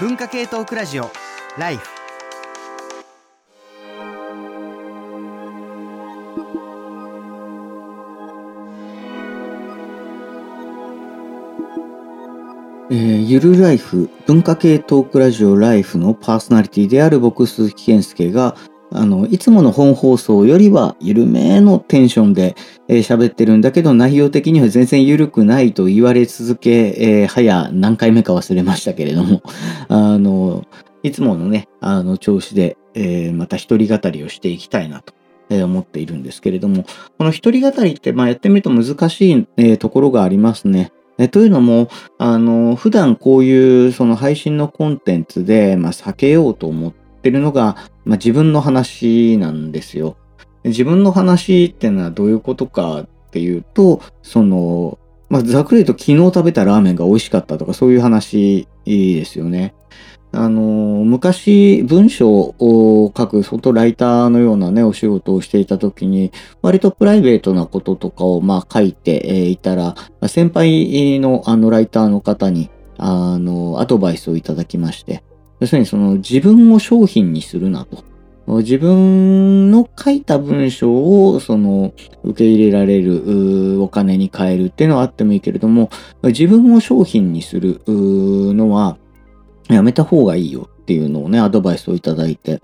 文化系トークラジオライフえーゆるライフ文化系トークラジオライフのパーソナリティである僕鈴木健介があのいつもの本放送よりは緩めのテンションでえー喋、ってるんだけど内容的には全然緩くないと言われ続け、えー早何回目か忘れましたけれども あのいつものねあの調子で、えーまた一人語りをしていきたいなと。え思っているんですけれども、この一人語りって、まあ、やってみると難しい、えところがありますね。えというのも、あの、普段こういうその配信のコンテンツで、まあ、避けようと思ってってるのが、まあ、自分の話なんですよ。自分の話ってのはどういうことかっていうと、その、まあ、ざっくり言うと昨日食べたラーメンが美味しかったとかそういう話ですよね。あの、昔文章を書くフォトライターのようなね、お仕事をしていた時に、割とプライベートなこととかをまあ書いてえーいたら、先輩のあのライターの方にあのアドバイスをいただきまして、要するにその自分を商品にするなと。自分の書いた文章をその受け入れられるお金に変えるっていうのはあってもいいけれども、自分を商品にするのはやめた方がいいよっていうのをね、アドバイスをいただいて、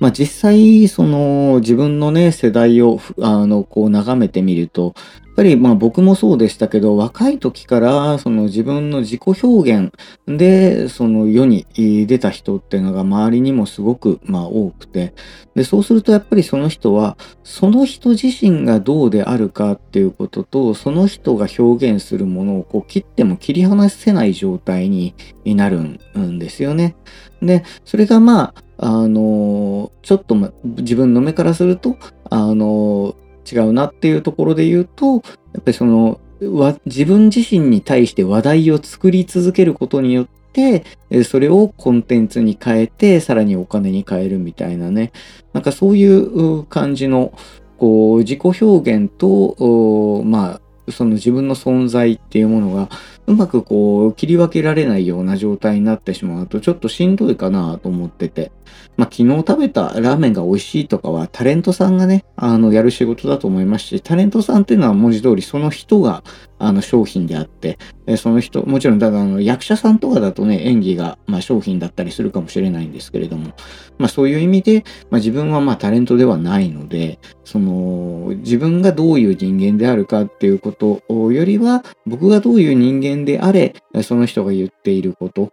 まあ実際、その自分のね、世代をあのこう眺めてみると、ぱりまあ僕もそうでしたけど、若い時からその自分の自己表現でその世に出た人っていうのが周りにもすごくまあ多くて、で、そうするとやっぱりその人は、その人自身がどうであるかっていうことと、その人が表現するものをこう切っても切り離せない状態になるんですよね。で、それがまあ、あのちょっとま自分の目からすると、あの違うなっていうところで言うと、やっぱりその、わ自分自身に対して話題を作り続けることによって、えそれをコンテンツに変えて、さらにお金に変えるみたいなね、なんかそういう感じの、こう、自己表現と、まあ、その自分の存在っていうものがうまくこう切り分けられないような状態になってしまうとちょっとしんどいかなと思ってて、まあ昨日食べたラーメンが美味しいとかはタレントさんがね、あのやる仕事だと思いますし、タレントさんっていうのは文字通りその人があの商品であって、えその人、もちろんだあの役者さんとかだとね、演技がまあ商品だったりするかもしれないんですけれども、まあそういう意味で、まあ自分はまあタレントではないので、その自分がどういう人間であるかっていうことよりは、僕がどういう人間であれ、その人が言っていること、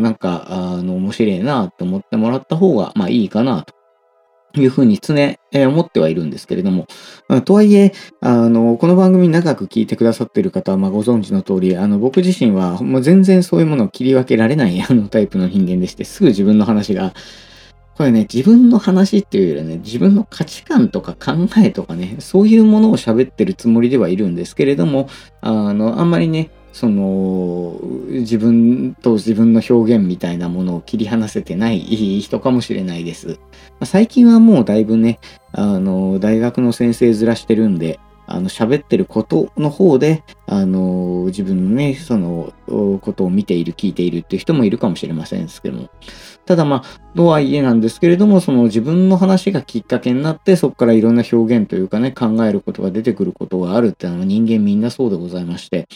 なんか、あの、面白いなって思ってもらった方が、まあいいかなと。いうふうに常、え思ってはいるんですけれども、あとはいえ、あの、この番組長く聞いてくださっている方は、まあご存知の通り、あの、僕自身はもう全然そういうものを切り分けられないあのタイプの人間でして、すぐ自分の話がこれね、自分の話っていうよりはね、自分の価値観とか考えとかね、そういうものを喋ってるつもりではいるんですけれども、あの、あんまりね、その、自分と自分の表現みたいなものを切り離せてない人かもしれないです。ま最近はもうだいぶね、あの、大学の先生ずらしてるんで、あの、喋ってることの方で、あの、自分のね、その、ことを見ている、聞いているっていう人もいるかもしれませんですけども。ただまあ、とはいえなんですけれども、その自分の話がきっかけになって、そこからいろんな表現というかね、考えることが出てくることがあるっていうのは人間みんなそうでございまして、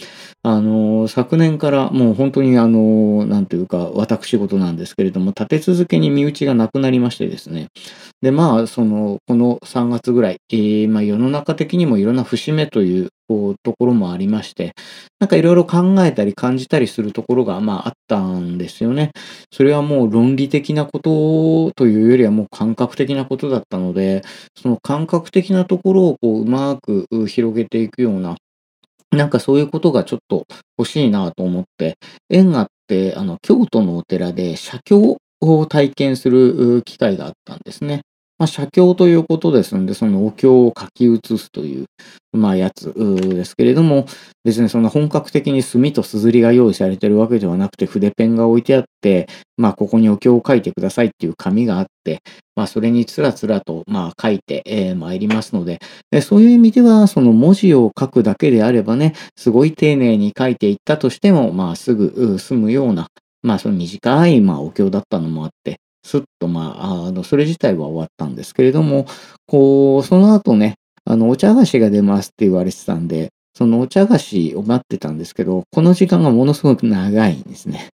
あの、昨年からもう本当にあの、なんというか、私事なんですけれども、立て続けに身内がなくなりましてですね。で、まあ、その、この3月ぐらい、えーまあ世の中的にもいろんな節目という、こう、ところもありまして、なんかいろいろ考えたり感じたりするところが、まああったんですよね。それはもう論理的なことというよりはもう感覚的なことだったので、その感覚的なところをこううまく広げていくような、なんかそういうことがちょっと欲しいなと思って、縁があって、あの、京都のお寺で写経を体験する機会があったんですね。まあ、写経ということですので、そのお経を書き写すという、まあ、やつですけれども、別にその本格的に墨と硯が用意されているわけではなくて、筆ペンが置いてあって、まあ、ここにお経を書いてくださいっていう紙があって、まあ、それにつらつらと、まあ、書いて、えー参りますので、でそういう意味では、その文字を書くだけであればね、すごい丁寧に書いていったとしても、まあ、すぐ済むような、まあその短いまあお経だったのもあって、すっとまあ、あの、それ自体は終わったんですけれども、こう、その後ね、あの、お茶菓子が出ますって言われてたんで、そのお茶菓子を待ってたんですけど、この時間がものすごく長いんですね。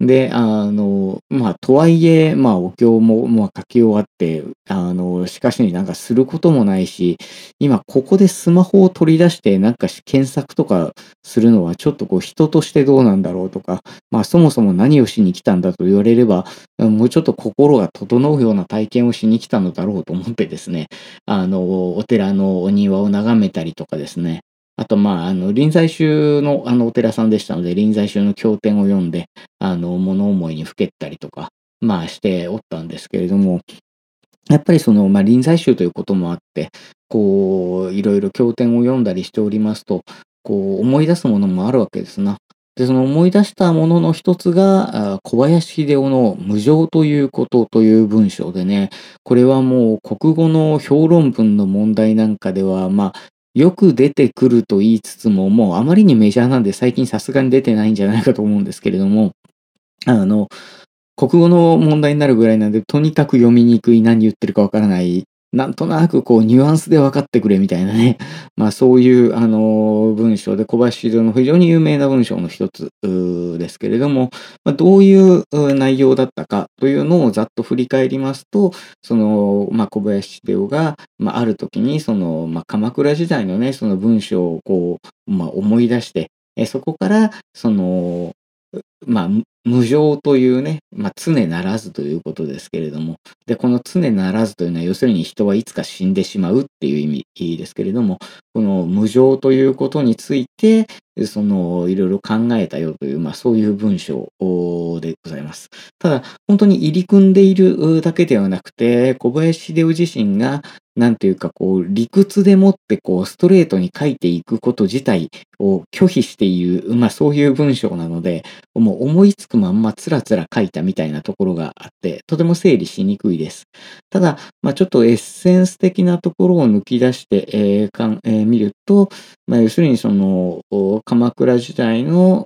で、あの、まあ、とはいえ、まあ、お経も、まあ、書き終わって、あの、しかしになんかすることもないし、今、ここでスマホを取り出して、なんか検索とかするのは、ちょっとこう、人としてどうなんだろうとか、まあ、そもそも何をしに来たんだと言われれば、もうちょっと心が整うような体験をしに来たのだろうと思ってですね、あの、お寺のお庭を眺めたりとかですね、あと、まあ、あの、臨済宗の、あの、お寺さんでしたので、臨済宗の経典を読んで、あの、物思いにふけったりとか、まあ、しておったんですけれども、やっぱりその、まあ、臨済宗ということもあって、こう、いろいろ経典を読んだりしておりますと、こう、思い出すものもあるわけですな。で、その思い出したものの一つが、小林秀夫の無常ということという文章でね、これはもう国語の評論文の問題なんかでは、まあ、よく出てくると言いつつも、もうあまりにメジャーなんで最近さすがに出てないんじゃないかと思うんですけれども、あの、国語の問題になるぐらいなんで、とにかく読みにくい何言ってるかわからないなんとなくこうニュアンスで分かってくれみたいなね、まあそういうあの文章で小林秀の非常に有名な文章の一つですけれども、まあ、どういう内容だったかというのをざっと振り返りますと、その、まあ、小林秀夫が、まあ、ある時にその、まあ、鎌倉時代のね、その文章をこう、まあ、思い出して、そこからそのまあ、無常というね、まあ、常ならずということですけれども、で、この常ならずというのは、要するに人はいつか死んでしまうっていう意味ですけれども、この無常ということについて、その、いろいろ考えたよという、まあ、そういう文章でございます。ただ、本当に入り組んでいるだけではなくて、小林秀夫自身が、なんていうか、こう、理屈でもって、こう、ストレートに書いていくこと自体を拒否している、まあ、そういう文章なので、もう思いつくまんまつらつら書いたみたいなところがあって、とても整理しにくいです。ただ、まあ、ちょっとエッセンス的なところを抜き出して、えーかんえー、見ると、まあ、要するにその、鎌倉時代の、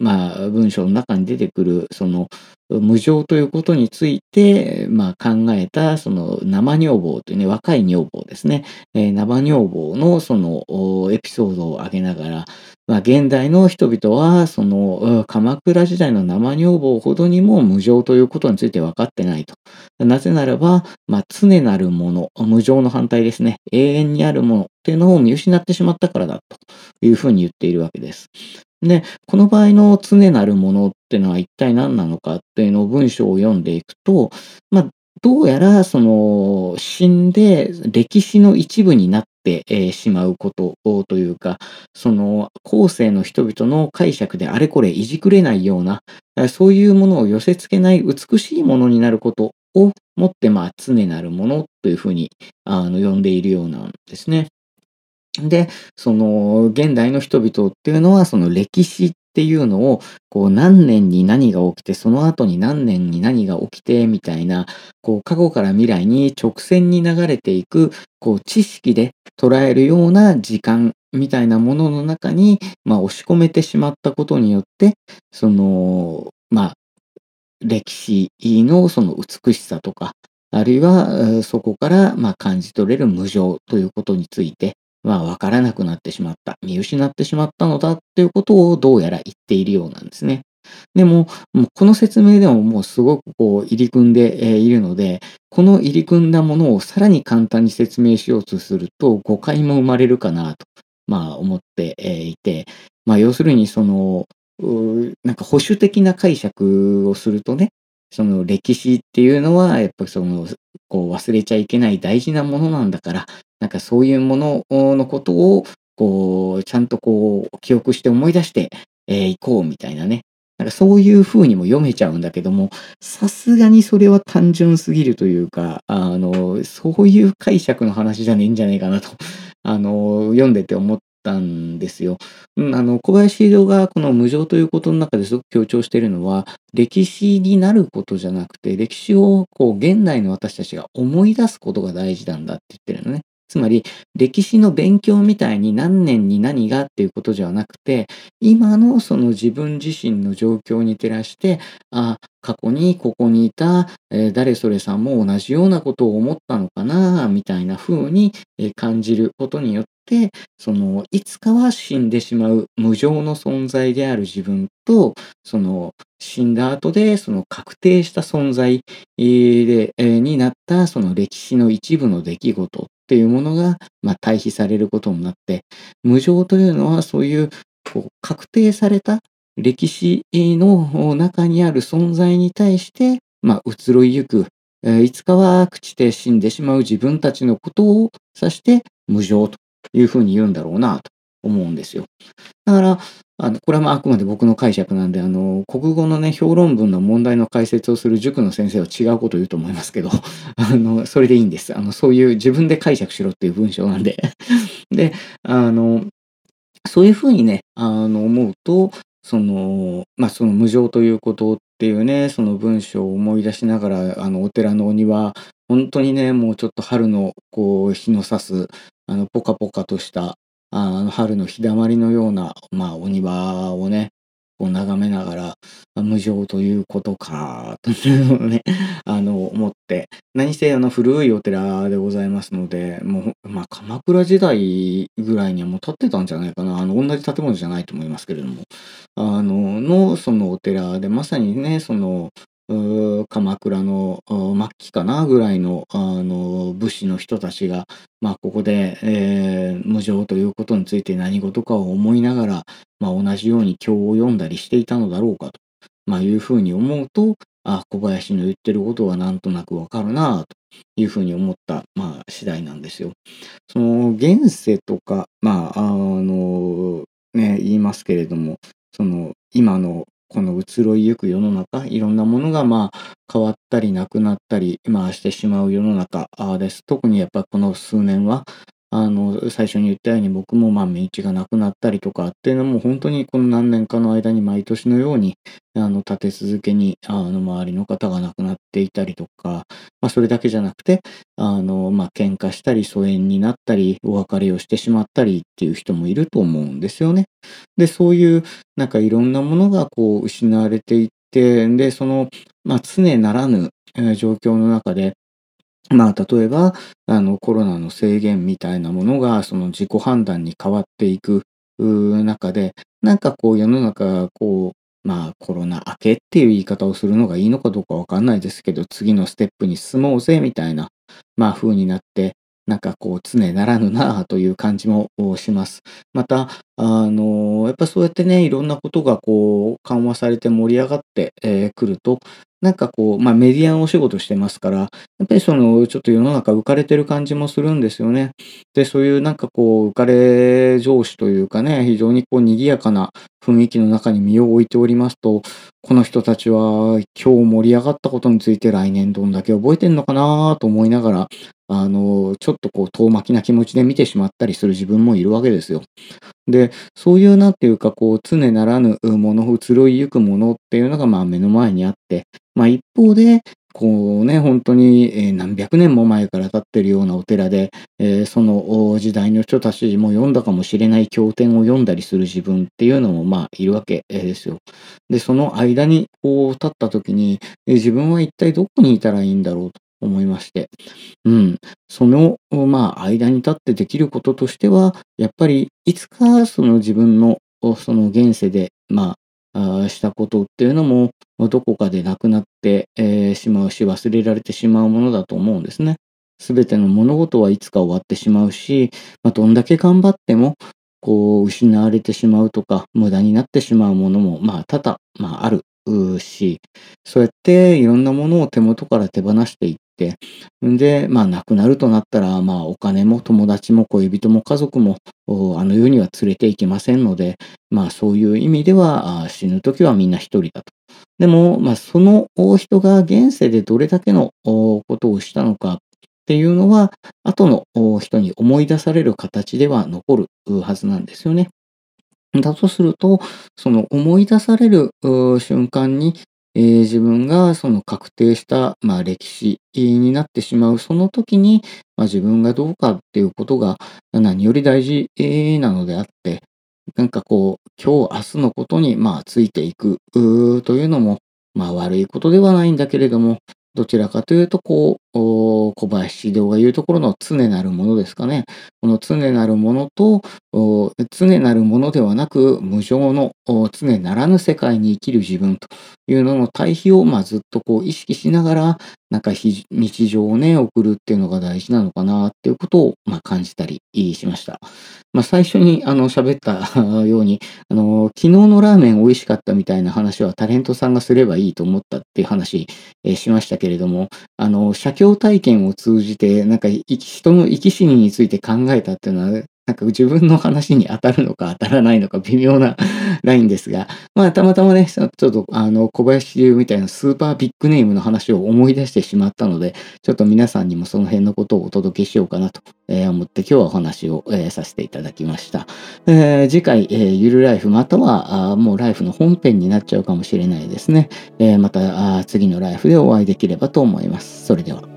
まあ、文章の中に出てくる、その、無常ということについて、まあ、考えた、その、生女房というね、若い女房ですね。えー、生女房の、その、エピソードを挙げながら、まあ、現代の人々は、その、鎌倉時代の生女房ほどにも無常ということについて分かってないと。なぜならば、まあ、常なるもの、無常の反対ですね。永遠にあるものっていうのを見失ってしまったからだというふうに言っているわけです。で、この場合の常なるものってのは一体何なのかっていうのを文章を読んでいくと、まあ、どうやらその死んで歴史の一部になってしまうことというか、その後世の人々の解釈であれこれいじくれないような、そういうものを寄せ付けない美しいものになることをもって、まあ、常なるものというふうにあの呼んでいるようなんですね。で、その現代の人々っていうのはその歴史っていうのをこう何年に何が起きてその後に何年に何が起きてみたいなこう過去から未来に直線に流れていくこう知識で捉えるような時間みたいなものの中に、まあ、押し込めてしまったことによってそのまあ歴史のその美しさとかあるいはそこからまあ感じ取れる無常ということについてまあ、わからなくなってしまった、見失ってしまったのだっていうことをどうやら言っているようなんですね。でも、もこの説明でももうすごくこう入り組んでいるので、この入り組んだものをさらに簡単に説明しようとすると誤解も生まれるかなと、まあ思っていて、まあ要するにその、なんか保守的な解釈をするとね、その歴史っていうのはやっぱりそのこう忘れちゃいけない大事なものなんだからなんかそういうもののことを、こう、ちゃんとこう、記憶して思い出して、えー、行こうみたいなね。なんかそういう風にも読めちゃうんだけども、さすがにそれは単純すぎるというか、あの、そういう解釈の話じゃねえんじゃねえかなと、あの、読んでて思ったんですよ。うん、あの、小林秀がこの無常ということの中ですごく強調しているのは、歴史になることじゃなくて、歴史をこう、現代の私たちが思い出すことが大事なんだって言ってるのね。つまり歴史の勉強みたいに何年に何がっていうことじゃなくて今のその自分自身の状況に照らしてあ過去にここにいた、えー、誰それさんも同じようなことを思ったのかなみたいな風に、え、感じることによってそのいつかは死んでしまう無常の存在である自分とその死んだ後でその確定した存在で、えー、になったその歴史の一部の出来事っていうものが、まあ、対比されることになって、無常というのはそういうこう確定された歴史の中にある存在に対して、まあ、移ろいゆく、えー、いつかは朽ちて死んでしまう自分たちのことを指して無常というふうに言うんだろうなと。思うんですよ。だから、あのこれはあくまで僕の解釈なんで、あの、国語のね、評論文の問題の解説をする塾の先生は違うこと言うと思いますけど、あの、それでいいんです。あの、そういう自分で解釈しろっていう文章なんで。で、あの、そういうふうにね、あの、思うと、その、まあ、その無常ということっていうね、その文章を思い出しながら、あの、お寺のお庭、本当にね、もうちょっと春の、こう、日の差す、あの、ポカポカとした、あの春の日だまりのような、まあ、お庭をね、こう眺めながら、無常ということか、というのをね、あの、思って、何せあの古いお寺でございますので、もう、まあ、鎌倉時代ぐらいにはもう建ってたんじゃないかな。あの、同じ建物じゃないと思いますけれども、あの、の、そのお寺で、まさにね、その、鎌倉の末期かなぐらいのあの武士の人たちが、まあ、ここで、えー、無常ということについて何事かを思いながら、まあ、同じように経を読んだりしていたのだろうかと、まあ、いうふうに思うとあ小林の言ってることはなんとなくわかるなというふうに思った、まあ、次第なんですよ。その現世とか、まああのね、言いますけれどもその今のこの移ろいゆく世の中、いろんなものがまあ変わったりなくなったり、まあしてしまう世の中です。特にやっぱこの数年は、あの、最初に言ったように僕もまあ身内がなくなったりとかっていうのも本当にこの何年かの間に毎年のように、あの、立て続けに、あの、周りの方が亡くなっていたりとか、まあそれだけじゃなくて、あの、まあ喧嘩したり疎遠になったり、お別れをしてしまったりっていう人もいると思うんですよね。で、そういうなんかいろんなものがこう失われていって、で、その、まあ常ならぬ、状況の中で、まあ、例えば、あの、コロナの制限みたいなものが、その自己判断に変わっていく中で、なんかこう世の中がこう、まあコロナ明けっていう言い方をするのがいいのかどうかわかんないですけど、次のステップに進もうぜみたいな、まあ風になって、なんかこう常ならぬなという感じもします。また、あの、やっぱそうやってね、いろんなことがこう緩和されて盛り上がってく、えー、ると、なんかこう、まあメディアのお仕事してますから、やっぱりその、ちょっと世の中浮かれてる感じもするんですよね。で、そういうなんかこう、浮かれ上司というかね、非常にこう、賑やかな雰囲気の中に身を置いておりますと、この人たちは今日盛り上がったことについて来年どんだけ覚えてんのかなと思いながら、あの、ちょっとこう、遠巻きな気持ちで見てしまったりする自分もいるわけですよ。で、そういうなんていうか、こう、常ならぬもの、移ろいゆくものっていうのが、まあ目の前にあって、まあ一方で、こうね、本当に何百年も前から立ってるようなお寺で、えー、その時代の人たちも読んだかもしれない経典を読んだりする自分っていうのもまあいるわけですよ。で、その間にこう立った時に、自分は一体どこにいたらいいんだろうと思いまして。うん。その、まあ、間に立ってできることとしては、やっぱり、いつかその自分の、その現世で、ま、あしたことっていうのも、どこかでなくなって、えー、しまうし、忘れられてしまうものだと思うんですね。すべての物事はいつか終わってしまうし、まあ、どんだけ頑張っても、こう、失われてしまうとか、無駄になってしまうものも、まあ、多々、まあ、あるし、そうやっていろんなものを手元から手放していって、んで、まあ亡くなるとなったら、まあお金も友達も恋人も家族もあの世には連れて行けませんので、まあそういう意味では死ぬ時はみんな一人だと。でも、まあその人が現世でどれだけのことをしたのかっていうのは、後の人に思い出される形では残るはずなんですよね。だとすると、その思い出される瞬間に、えー自分がその確定した、まあ、歴史になってしまうその時に、まあ、自分がどうかっていうことが何より大事なのであってなんかこう今日明日のことにまあついていくというのもまあ悪いことではないんだけれどもどちらかというとこうお小林指導が言うところの常なるものですかねこの常なるものとお常なるものではなく無常のお常ならぬ世界に生きる自分というのの対比を、まあ、ずっとこう意識しながらなんか日日常をね送るっていうのが大事なのかなっていうことを、まあ、感じたりしました。まあ、最初にあの喋った ようにあの昨日のラーメン美味しかったみたいな話はタレントさんがすればいいと思ったっていう話、えしましたけれどもあの写経体験を通じてなんか人の生き死にについて考えたっていうのはなんか自分の話に当たるのか当たらないのか微妙な ラインですが、まあたまたまね、ちょっとあの小林流みたいなスーパービッグネームの話を思い出してしまったので、ちょっと皆さんにもその辺のことをお届けしようかなと思って今日はお話を、えーさせていただきました。えー次回、えーゆるライフまたはあもうライフの本編になっちゃうかもしれないですね。えーまたあ次のライフでお会いできればと思います。それでは。